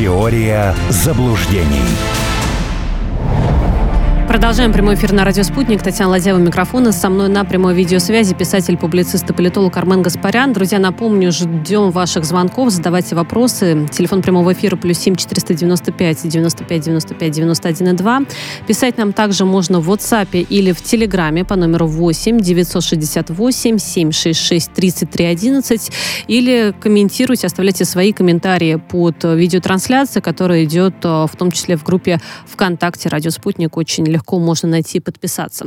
Теория заблуждений. Продолжаем прямой эфир на радио «Спутник». Татьяна Ладьева, микрофона. Со мной на прямой видеосвязи писатель, публицист и политолог Армен Гаспарян. Друзья, напомню, ждем ваших звонков, задавайте вопросы. Телефон прямого эфира плюс семь четыреста девяносто пять девяносто пять девяносто пять девяносто один и два. Писать нам также можно в WhatsApp или в Телеграме по номеру восемь девятьсот шестьдесят восемь семь шесть шесть тридцать три одиннадцать или комментируйте, оставляйте свои комментарии под видеотрансляцией, которая идет э, в том числе в группе ВКонтакте «Радио Спутник». Очень легко легко можно найти и подписаться.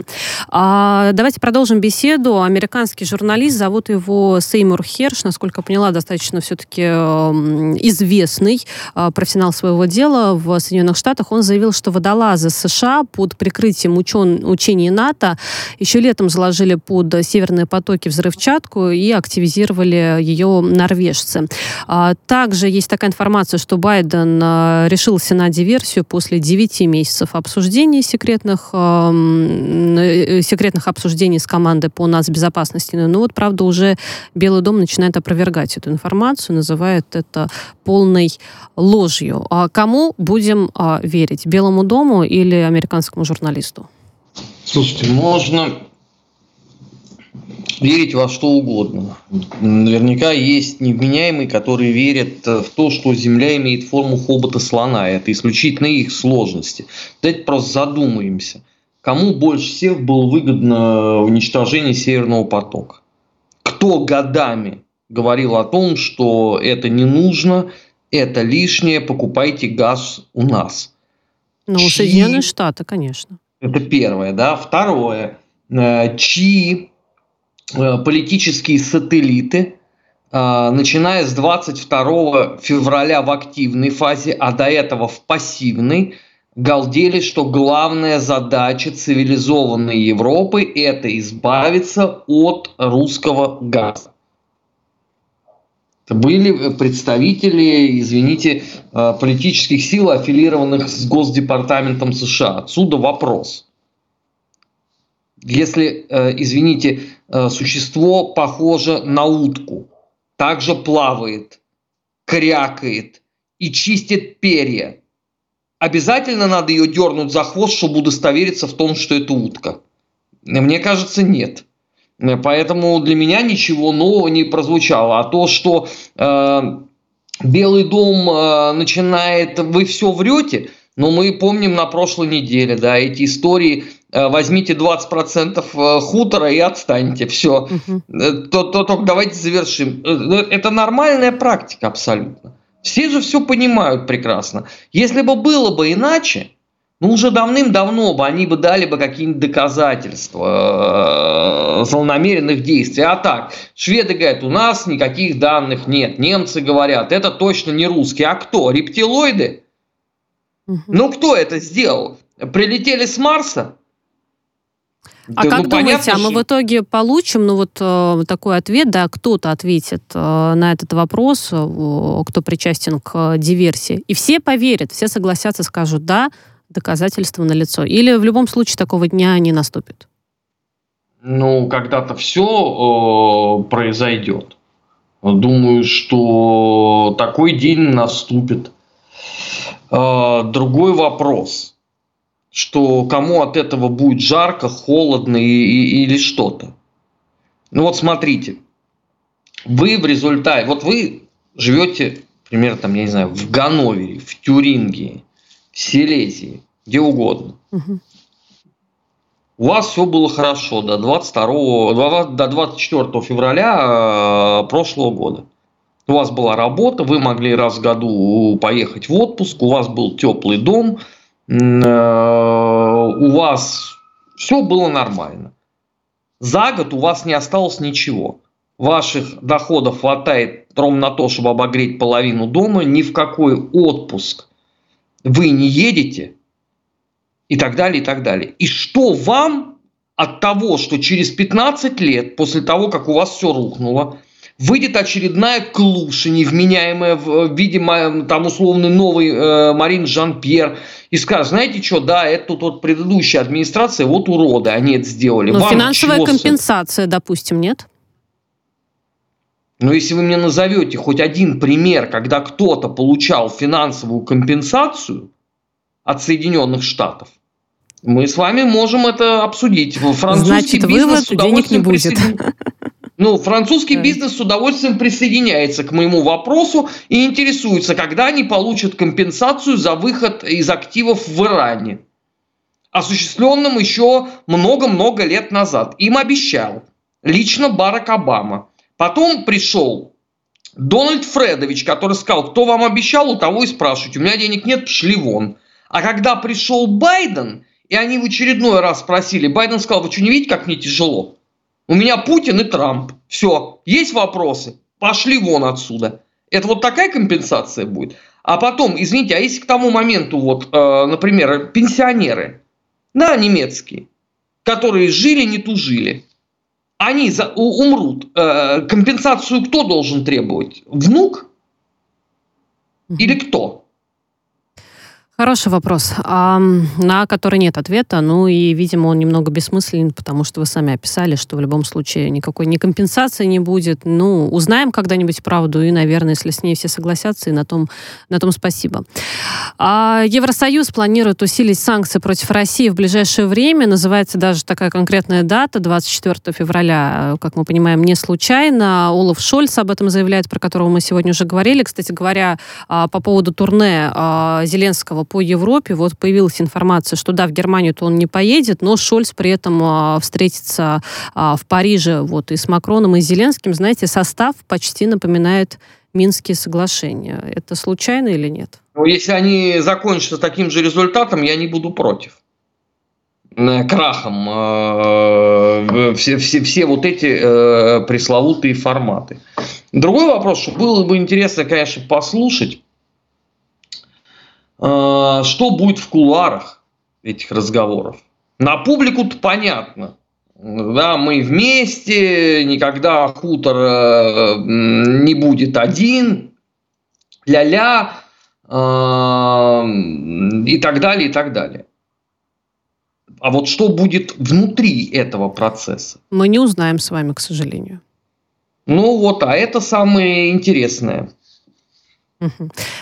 А, давайте продолжим беседу. Американский журналист, зовут его Сеймур Херш, насколько я поняла, достаточно все-таки известный а, профессионал своего дела в Соединенных Штатах. Он заявил, что водолазы США под прикрытием учен... учений НАТО еще летом заложили под северные потоки взрывчатку и активизировали ее норвежцы. А, также есть такая информация, что Байден а, решился на диверсию после 9 месяцев обсуждений секретных секретных, э, секретных обсуждений с командой по нацбезопасности. Но вот, правда, уже Белый дом начинает опровергать эту информацию, называет это полной ложью. А кому будем а, верить? Белому дому или американскому журналисту? Слушайте, можно верить во что угодно. Наверняка есть невменяемые, которые верят в то, что Земля имеет форму хобота слона. Это исключительно их сложности. Давайте просто задумаемся. Кому больше всех было выгодно уничтожение Северного потока? Кто годами говорил о том, что это не нужно, это лишнее, покупайте газ у нас? Ну, чьи... Соединенные Штаты, конечно. Это первое, да. Второе. Э, чьи Э, политические сателлиты, э, начиная с 22 февраля в активной фазе, а до этого в пассивной, галдели, что главная задача цивилизованной Европы – это избавиться от русского газа. Были представители, извините, э, политических сил, аффилированных с Госдепартаментом США. Отсюда вопрос – если, э, извините, э, существо похоже на утку, также плавает, крякает и чистит перья, обязательно надо ее дернуть за хвост, чтобы удостовериться в том, что это утка? Мне кажется, нет. Поэтому для меня ничего нового не прозвучало. А то, что э, Белый дом э, начинает, вы все врете, но мы помним на прошлой неделе, да, эти истории Э, возьмите 20% э, хутора и отстаньте, все. Угу. То, то, то давайте завершим. Это нормальная практика абсолютно. Все же все понимают прекрасно. Если бы было бы иначе, ну уже давным-давно бы они бы дали бы какие-нибудь доказательства э, злонамеренных действий. А так, шведы говорят, у нас никаких данных нет. Немцы говорят, это точно не русские. А кто? Рептилоиды? Угу. Ну кто это сделал? Прилетели с Марса? А да, как ну, думаете, понятно, а мы что... в итоге получим, ну вот э, такой ответ, да, кто-то ответит э, на этот вопрос, э, кто причастен к диверсии, и все поверят, все согласятся, скажут, да, доказательства налицо. Или в любом случае такого дня не наступит? Ну, когда-то все э, произойдет. Думаю, что такой день наступит. Э, другой вопрос – что кому от этого будет жарко, холодно и, и, или что-то. Ну вот смотрите, вы в результате, вот вы живете, например, там, я не знаю, в Ганновере, в Тюрингии, в Силезии, где угодно. Угу. У вас все было хорошо до 22, до 24 февраля э, прошлого года. У вас была работа, вы могли раз в году поехать в отпуск, у вас был теплый дом – у вас все было нормально. За год у вас не осталось ничего. Ваших доходов хватает ровно на то, чтобы обогреть половину дома, ни в какой отпуск вы не едете, и так далее, и так далее. И что вам от того, что через 15 лет, после того, как у вас все рухнуло, выйдет очередная клуша, невменяемая в виде там условный новый э, Марин Жан-Пьер, и скажет, знаете что, да, это тут вот предыдущая администрация, вот уроды, они это сделали. Но Вам финансовая компенсация, допустим, нет? Но если вы мне назовете хоть один пример, когда кто-то получал финансовую компенсацию от Соединенных Штатов, мы с вами можем это обсудить. Французский Значит, бизнес вывод, денег не будет. Ну, французский бизнес с удовольствием присоединяется к моему вопросу и интересуется, когда они получат компенсацию за выход из активов в Иране, осуществленным еще много-много лет назад. Им обещал лично Барак Обама. Потом пришел Дональд Фредович, который сказал, кто вам обещал, у того и спрашивать. У меня денег нет, пошли вон. А когда пришел Байден, и они в очередной раз спросили, Байден сказал, вы что, не видите, как мне тяжело? У меня Путин и Трамп. Все, есть вопросы? Пошли вон отсюда. Это вот такая компенсация будет. А потом, извините, а если к тому моменту, вот, э, например, пенсионеры, да, немецкие, которые жили, не тужили, они за, у, умрут, э, компенсацию кто должен требовать? Внук? Или кто? Хороший вопрос, на который нет ответа. Ну и, видимо, он немного бессмысленен, потому что вы сами описали, что в любом случае никакой ни компенсации не будет. Ну, узнаем когда-нибудь правду, и, наверное, если с ней все согласятся, и на том, на том спасибо. А Евросоюз планирует усилить санкции против России в ближайшее время. Называется даже такая конкретная дата, 24 февраля, как мы понимаем, не случайно. Олаф Шольц об этом заявляет, про которого мы сегодня уже говорили. Кстати говоря, а, по поводу турне а, Зеленского по Европе вот появилась информация, что да, в Германию-то он не поедет, но Шольц при этом а, встретится а, в Париже вот и с Макроном, и с Зеленским. Знаете, состав почти напоминает Минские соглашения. Это случайно или нет? Ну, если они закончатся таким же результатом, я не буду против э, крахом э, все, все, все вот эти э, пресловутые форматы. Другой вопрос, что было бы интересно, конечно, послушать, что будет в кулуарах этих разговоров? На публику-то понятно. Да, мы вместе, никогда хутор э, не будет один, ля-ля, э, и так далее, и так далее. А вот что будет внутри этого процесса? Мы не узнаем с вами, к сожалению. Ну вот, а это самое интересное.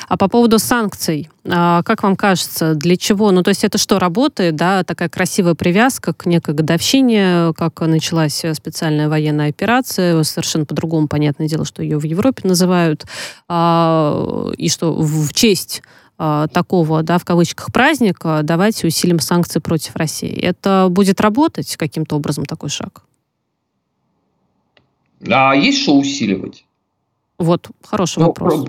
А по поводу санкций, а, как вам кажется, для чего? Ну, то есть это что, работает, да, такая красивая привязка к некой годовщине, как началась специальная военная операция, совершенно по-другому, понятное дело, что ее в Европе называют, а, и что в честь а, такого, да, в кавычках, праздника давайте усилим санкции против России. Это будет работать каким-то образом такой шаг? А есть что усиливать? Вот, хороший ну, вопрос.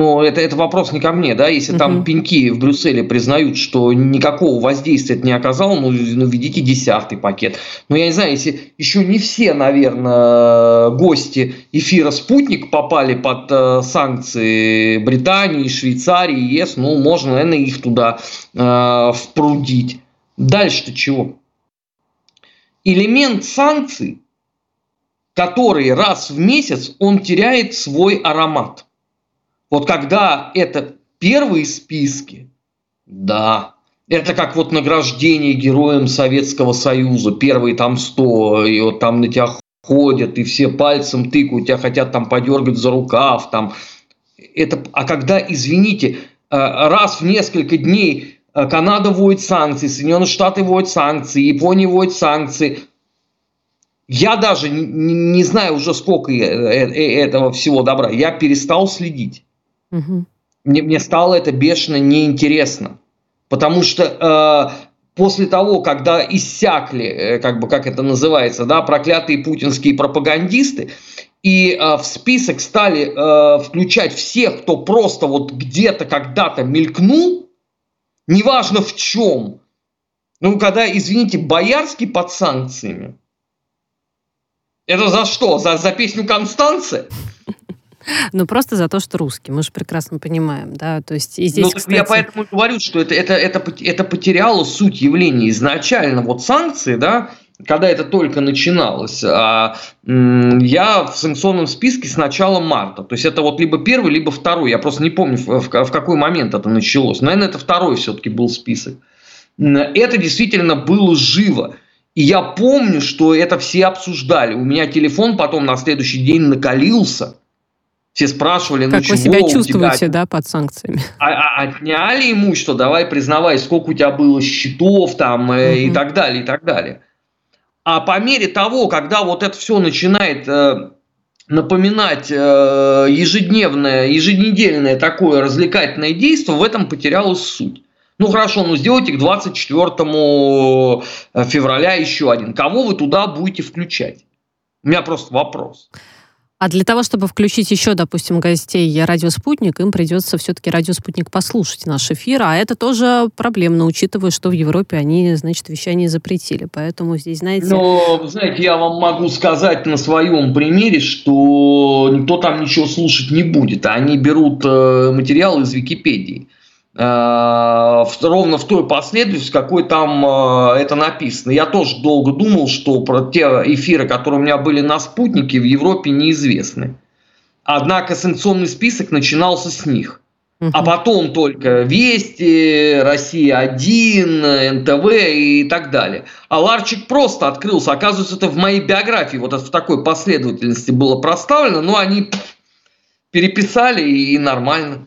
Ну, это, это вопрос не ко мне, да, если угу. там пеньки в Брюсселе признают, что никакого воздействия это не оказало, ну, ну, введите десятый пакет. Но я не знаю, если еще не все, наверное, гости эфира «Спутник» попали под э, санкции Британии, Швейцарии, ЕС, ну, можно, наверное, их туда э, впрудить. Дальше-то чего? Элемент санкций, который раз в месяц, он теряет свой аромат – вот когда это первые списки, да, это как вот награждение героям Советского Союза, первые там 100, и вот там на тебя ходят, и все пальцем тыкают, тебя хотят там подергать за рукав, там. Это, а когда, извините, э, раз в несколько дней э, Канада вводит санкции, Соединенные Штаты вводят санкции, Япония вводит санкции, я даже не, не знаю уже сколько э, этого всего добра, я перестал следить. Угу. Мне, мне стало это бешено неинтересно. Потому что э, после того, когда иссякли, э, как бы как это называется, да, проклятые путинские пропагандисты, и э, в список стали э, включать всех, кто просто вот где-то когда-то мелькнул, неважно в чем. Ну, когда, извините, Боярский под санкциями. Это за что? За, за песню Констанция? Ну, просто за то, что русский. Мы же прекрасно понимаем, да. То есть и здесь, ну, кстати... Я поэтому говорю, что это, это, это, это потеряло суть явления изначально. Вот санкции, да, когда это только начиналось, а, я в санкционном списке с начала марта. То есть это вот либо первый, либо второй. Я просто не помню, в, в какой момент это началось. Наверное, это второй все-таки был список. Это действительно было живо. И я помню, что это все обсуждали. У меня телефон потом на следующий день накалился – Все спрашивали, ну как чего вы себя чувствуете, тебя... да, под санкциями? А, а, отняли имущество, давай признавай, сколько у тебя было счетов там угу. и так далее, и так далее. А по мере того, когда вот это все начинает э, напоминать э, ежедневное, еженедельное такое развлекательное действие, в этом потерялась суть. Ну хорошо, ну сделайте к 24 э, февраля еще один. Кого вы туда будете включать? У меня просто вопрос. А для того, чтобы включить еще, допустим, гостей «Радио Спутник», им придется все-таки «Радио Спутник» послушать наш эфир, а это тоже проблемно, учитывая, что в Европе они, значит, вещание запретили. Поэтому здесь, знаете... Но, знаете, я вам могу сказать на своем примере, что никто там ничего слушать не будет. Они берут э, материалы из Википедии. Э, ровно в той последовательности, какой там э, это написано. Я тоже долго думал, что про те эфиры, которые у меня были на спутнике, в Европе неизвестны. Однако санкционный список начинался с них. А потом только Вести, Россия-1, НТВ и так далее. А Ларчик просто открылся. Оказывается, это в моей биографии вот в такой последовательности было проставлено, но они переписали и нормально.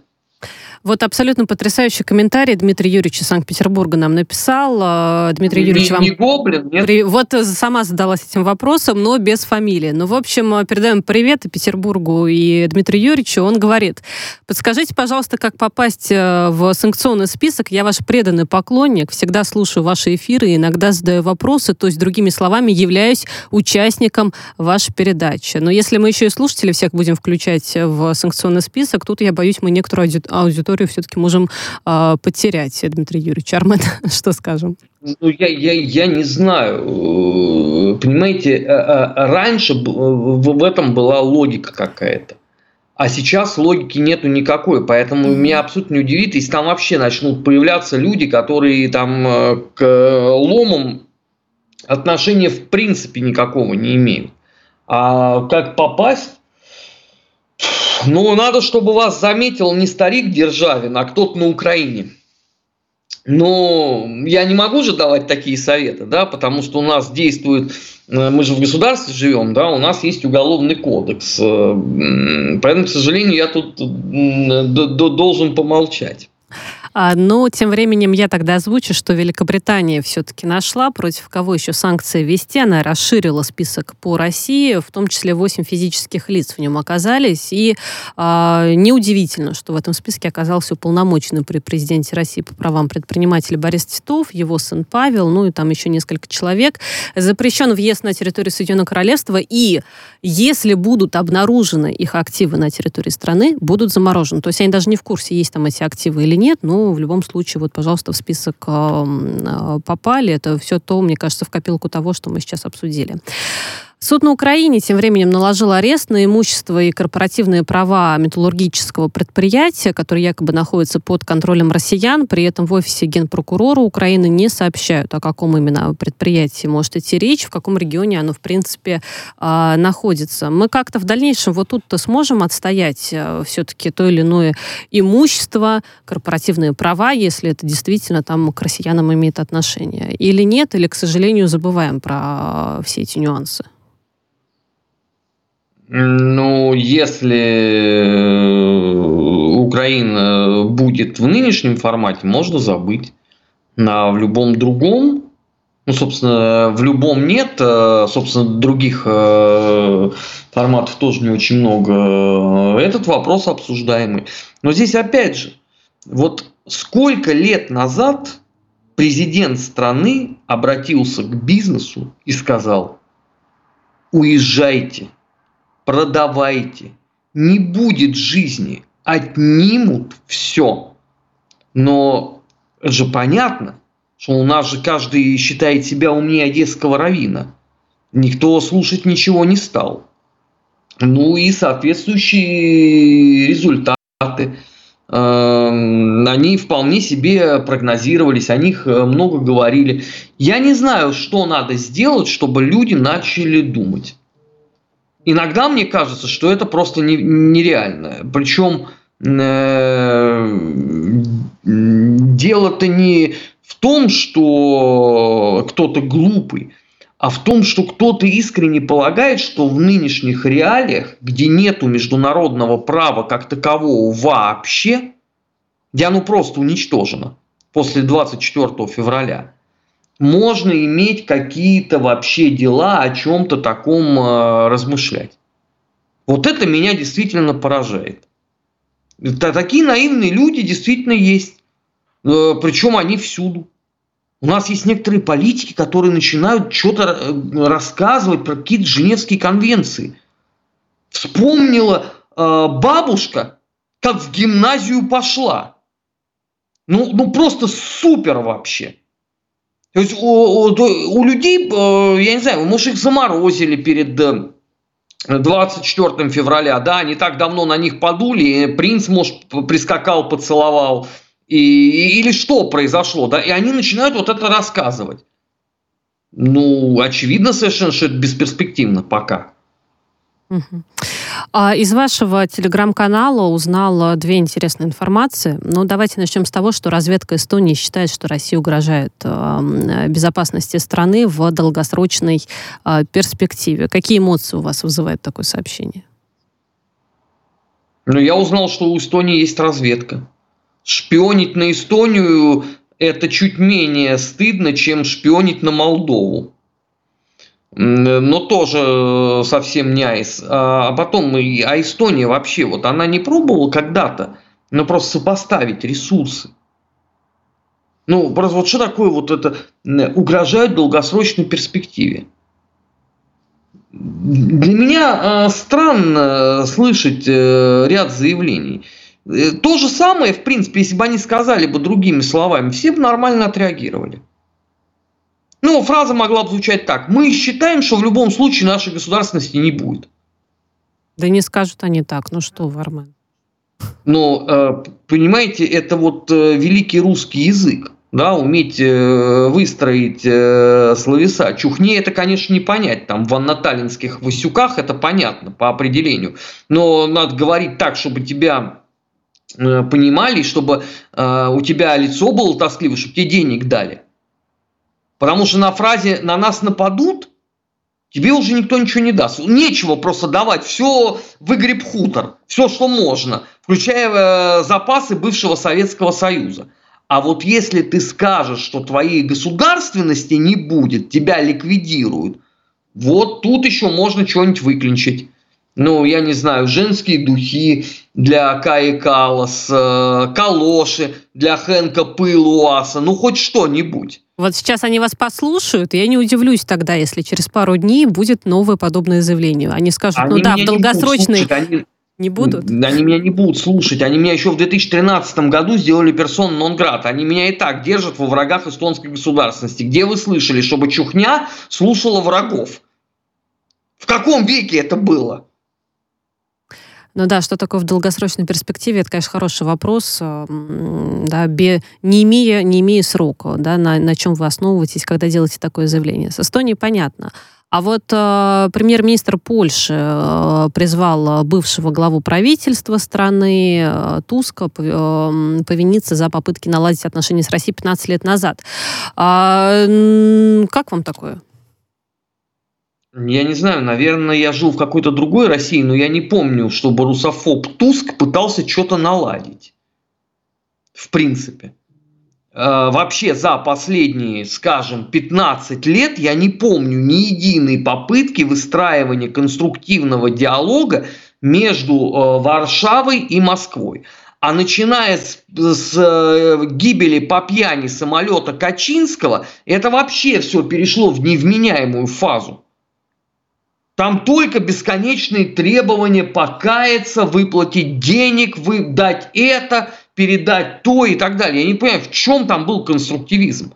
Вот абсолютно потрясающий комментарий Дмитрий Юрьевич из Санкт-Петербурга нам написал. А, Дмитрий не, Юрьевич, вам... Не гоблин, нет? При... Вот сама задалась этим вопросом, но без фамилии. Ну, в общем, передаем привет и Петербургу и Дмитрию Юрьевичу. Он говорит, подскажите, пожалуйста, как попасть э, в санкционный список. Я ваш преданный поклонник, всегда слушаю ваши эфиры, иногда задаю вопросы, то есть, другими словами, являюсь участником вашей передачи. Но если мы еще и слушателей всех будем включать в санкционный список, тут, я боюсь, мы некоторую аудиторию аудиторию все-таки можем э, потерять. Дмитрий Юрьевич Армен, что скажем? Ну, я, я, я не знаю. Понимаете, э, э, раньше в этом была логика какая-то. А сейчас логики нету никакой, поэтому mm-hmm. меня абсолютно не удивит, если там вообще начнут появляться люди, которые там э, к ломам отношения в принципе никакого не имеют. А как попасть? Ну, надо, чтобы вас заметил не старик Державин, а кто-то на Украине. Но я не могу же давать такие советы, да, потому что у нас действует, э, мы же в государстве живем, да, у нас есть уголовный кодекс. Э, поэтому, к сожалению, я тут должен помолчать. А, но тем временем я тогда озвучу, что Великобритания все-таки нашла, против кого еще санкции ввести. Она расширила список по России, в том числе 8 физических лиц в нем оказались. И э, неудивительно, что в этом списке оказался уполномоченный при президенте России по правам предпринимателя Борис Титов, его сын Павел, ну и там еще несколько человек. Запрещен въезд на территорию Соединенного Королевства, и если будут обнаружены их активы на территории страны, будут заморожены. То есть они даже не в курсе, есть там эти активы или нет, но в любом случае, вот, пожалуйста, в список э, попали. Это все то, мне кажется, в копилку того, что мы сейчас обсудили. Суд на Украине тем временем наложил арест на имущество и корпоративные права металлургического предприятия, которое якобы находится под контролем россиян. При этом в офисе генпрокурора Украины не сообщают, о каком именно предприятии может идти речь, в каком регионе оно, в принципе, а, находится. Мы как-то в дальнейшем вот тут-то сможем отстоять э, все-таки то или иное имущество, корпоративные права, если это действительно там к россиянам имеет отношение. Или нет, или, к сожалению, забываем про все эти нюансы. Ну, если э, Украина будет в нынешнем формате, можно забыть. На в любом другом, ну, собственно, в любом нет, э, собственно, других э, форматов тоже не очень много. Этот вопрос обсуждаемый. Но здесь опять же, вот сколько лет назад президент страны обратился к бизнесу и сказал, уезжайте, продавайте. Не будет жизни, отнимут все. Но же понятно, что у нас же каждый считает себя умнее одесского равина. Никто слушать ничего не стал. Ну и соответствующие результаты. Эм, они вполне себе прогнозировались, о них э, много говорили. Я не знаю, что надо сделать, чтобы люди начали думать. Иногда мне кажется, что это просто нереально. Причем э, дело-то не в том, что кто-то глупый, а в том, что кто-то искренне полагает, что в нынешних реалиях, где нету международного права как такового вообще, где оно просто уничтожено после 24 февраля, можно иметь какие-то вообще дела о чем-то таком э, размышлять. Вот это меня действительно поражает. Такие наивные люди действительно есть. Э, Причем они всюду. У нас есть некоторые политики, которые начинают что-то э, рассказывать про какие-то Женевские конвенции. Вспомнила э, бабушка, как в гимназию пошла. Ну, ну просто супер вообще. То есть у, у, у людей, э, я не знаю, может их заморозили перед 24 февраля, да, не так давно на них подули, принц, может, прискакал, поцеловал, и, или что произошло, да, и они начинают вот это рассказывать. Ну, очевидно совершенно, что это бесперспективно пока. А из вашего телеграм-канала узнала две интересные информации. Ну, давайте начнем с того, что разведка Эстонии считает, что Россия угрожает э, безопасности страны в долгосрочной э, перспективе. Какие эмоции у вас вызывает такое сообщение? Ну, я узнал, что у Эстонии есть разведка. Шпионить на Эстонию – это чуть менее стыдно, чем шпионить на Молдову но тоже э, совсем не айс. А потом, а Эстония вообще, вот она не пробовала когда-то, но просто сопоставить ресурсы. Ну, просто вот что такое вот это угрожает долгосрочной перспективе? Для меня э, странно слышать э, ряд заявлений. То же самое, в принципе, если бы они сказали бы другими словами, все бы нормально отреагировали. Ну, фраза могла бы звучать так. Мы считаем, что в любом случае нашей государственности не будет. Да не скажут они так. Ну что, Вармен? Но, э, понимаете, это вот э, великий русский язык. Да, уметь э, выстроить словеса. Чухне это, конечно, не понять. Там в аннаталинских Васюках это понятно по определению. Но надо говорить так, чтобы тебя понимали, чтобы у тебя лицо было тоскливое, чтобы тебе денег дали. Потому что на фразе «на нас нападут» тебе уже никто ничего не даст. Нечего просто давать. Все выгреб хутор. Все, что можно. Включая э, запасы бывшего Советского Союза. А вот если ты скажешь, что твоей государственности не будет, тебя ликвидируют, вот тут еще можно что-нибудь выклинчить ну, я не знаю, женские духи для Каи Калас, калоши для Хэнка Пылуаса, ну, хоть что-нибудь. Вот сейчас они вас послушают, и я не удивлюсь тогда, если через пару дней будет новое подобное заявление. Они скажут, они ну да, в долгосрочной... Не они... не будут? Они меня не будут слушать. Они меня еще в 2013 году сделали персон нон град. Они меня и так держат во врагах эстонской государственности. Где вы слышали, чтобы Чухня слушала врагов? В каком веке это было? Ну да, что такое в долгосрочной перспективе, это, конечно, хороший вопрос. Э, да, бе, не, имея, не имея срока, да, на, на чем вы основываетесь, когда делаете такое заявление. С Эстонией понятно. А вот э, премьер-министр Польши э, призвал бывшего главу правительства страны э, Туска э, повиниться за попытки наладить отношения с Россией 15 лет назад. А, как вам такое? Я не знаю, наверное, я жил в какой-то другой России, но я не помню, чтобы русофоб Туск пытался что-то наладить. В принципе. Э, вообще за последние, скажем, 15 лет я не помню ни единой попытки выстраивания конструктивного диалога между э, Варшавой и Москвой. А начиная с, с э, гибели по пьяни самолета Качинского, это вообще все перешло в невменяемую фазу. Там только бесконечные требования покаяться, выплатить денег, вы, дать это, передать то и так далее. Я не понимаю, в чем там был конструктивизм.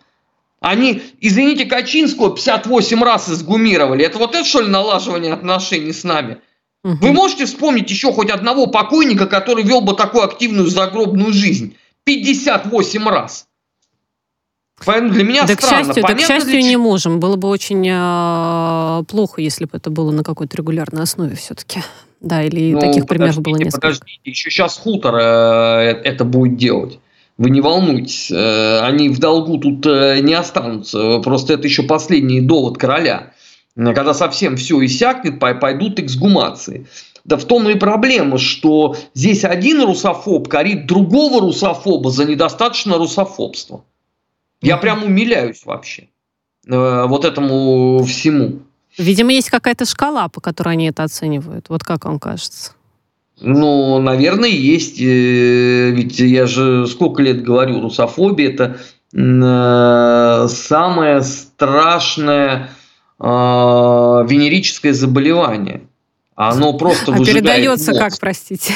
Они, извините, Качинского 58 раз изгумировали. Это вот это, что ли, налаживание отношений с нами? Угу. Вы можете вспомнить еще хоть одного покойника, который вел бы такую активную загробную жизнь? 58 раз. Поэтому для меня да, странно. К счастью, Понятно, да, к счастью, не можем. Было бы очень э, плохо, если бы это было на какой-то регулярной основе все-таки. Да, или ну, таких примеров было несколько. Подождите, еще сейчас хутор э, это будет делать. Вы не волнуйтесь, э, они в долгу тут э, не останутся. Просто это еще последний довод короля. Когда совсем все иссякнет, пойдут эксгумации. Да в том и проблема, что здесь один русофоб корит другого русофоба за недостаточно русофобства. Я прям умиляюсь вообще э, вот этому всему. Видимо, есть какая-то шкала, по которой они это оценивают. Вот как вам кажется? Ну, наверное, есть. Э, ведь я же сколько лет говорю, русофобия – это э, самое страшное э, венерическое заболевание. Оно просто а передается мозг. как, простите?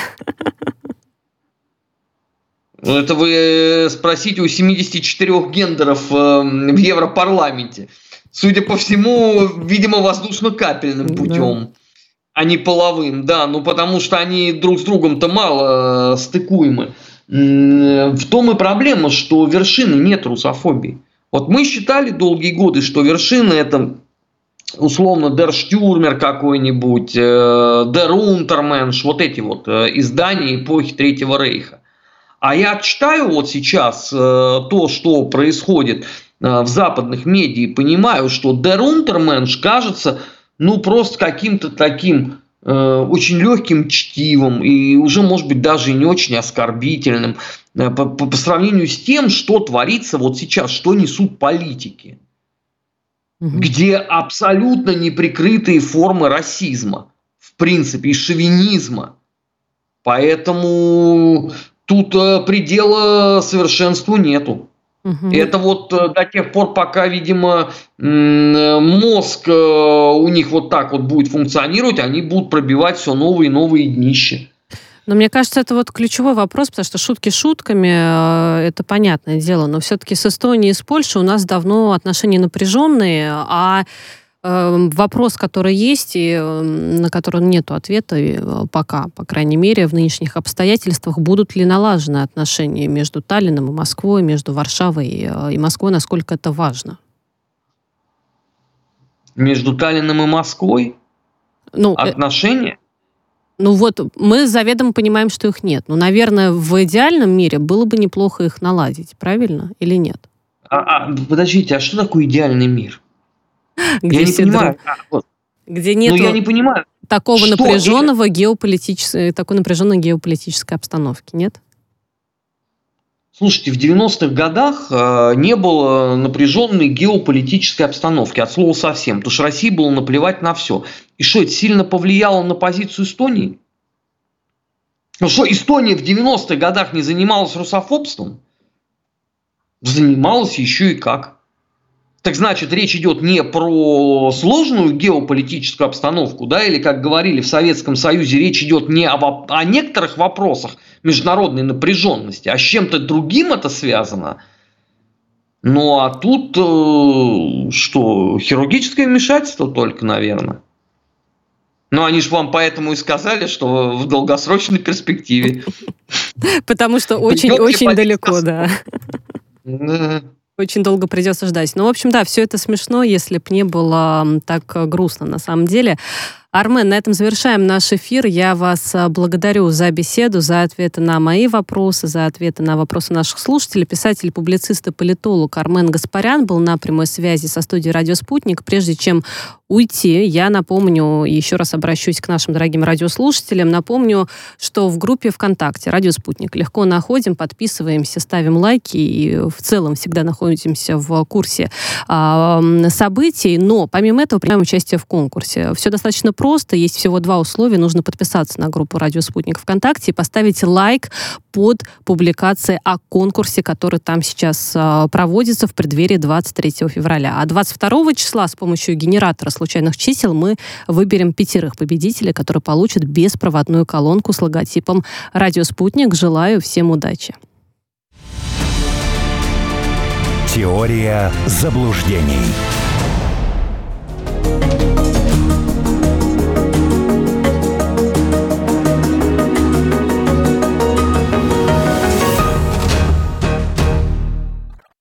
Ну, это вы спросите у 74 гендеров в Европарламенте. Судя по всему, видимо, воздушно-капельным путем. Да а не половым, да, ну потому что они друг с другом-то мало э, стыкуемы. В том и проблема, что вершины нет русофобии. Вот мы считали долгие годы, что вершины это условно Дер Штюрмер какой-нибудь, э, Дер Унтерменш, вот эти вот э, издания эпохи Третьего Рейха. А я читаю вот сейчас то, что происходит в западных медиа, и понимаю, что Дер Унтерменш кажется ну, просто каким-то таким э, очень легким чтивом и уже, может быть, даже и не очень оскорбительным э, по, по, по сравнению с тем, что творится вот сейчас, что несут политики, угу. где абсолютно неприкрытые формы расизма, в принципе, и шовинизма. Поэтому тут э, предела совершенству нету. Угу. Это вот э, до тех пор, пока, видимо, мозг э, у них вот так вот будет функционировать, они будут пробивать все новые и новые днища. Но мне кажется, это вот ключевой вопрос, потому что шутки шутками, это понятное дело, но все-таки с Эстонией и с Польшей у нас давно отношения напряженные, а вопрос, который есть, и эм, на который нет ответа э, пока, по крайней мере, в нынешних обстоятельствах, будут ли налажены отношения между Таллином и Москвой, между Варшавой и э, Москвой, насколько это важно? Между Таллином и Москвой? Ну, э, отношения? Ну вот, мы заведомо понимаем, что их нет. Но, наверное, в идеальном мире было бы неплохо их наладить, правильно или нет? А, а, подождите, а что такое идеальный мир? Где я не понимаю. Друг... Где нет я не понимаю. такого что напряженного это? геополитической, такой напряженной геополитической обстановки, нет? Слушайте, в 90-х годах э, не было напряженной геополитической обстановки, от слова совсем, потому что России было наплевать на все. И что, это сильно повлияло на позицию Эстонии? Ну что, Эстония в 90-х годах не занималась русофобством? Занималась еще и как. Так значит, речь идет не про сложную геополитическую обстановку, да, или, как говорили в Советском Союзе, речь идет не об, о некоторых вопросах международной напряженности, а с чем-то другим это связано. Ну а тут э, что, хирургическое вмешательство только, наверное. Ну, они же вам поэтому и сказали, что в долгосрочной перспективе. Потому что очень-очень далеко, да очень долго придется ждать. Ну, в общем, да, все это смешно, если бы не было так грустно на самом деле. Армен, на этом завершаем наш эфир. Я вас а, благодарю за беседу, за ответы на мои вопросы, за ответы на вопросы наших слушателей. Писатель, публицист и политолог Армен Гаспарян был на прямой связи со студией «Радио Спутник». Прежде чем уйти, я напомню, еще раз обращусь к нашим дорогим радиослушателям, напомню, что в группе ВКонтакте «Радио Спутник» легко находим, подписываемся, ставим лайки и в целом всегда находимся в курсе э, событий, но помимо этого принимаем участие в конкурсе. Все достаточно просто, есть всего два условия. Нужно подписаться на группу «Радио Спутник» ВКонтакте и поставить лайк под публикацией о конкурсе, который там сейчас э, проводится в преддверии 23 февраля. А 22 числа с помощью генератора случайных чисел мы выберем пятерых победителей, которые получат беспроводную колонку с логотипом «Радио Спутник». Желаю всем удачи. Теория заблуждений.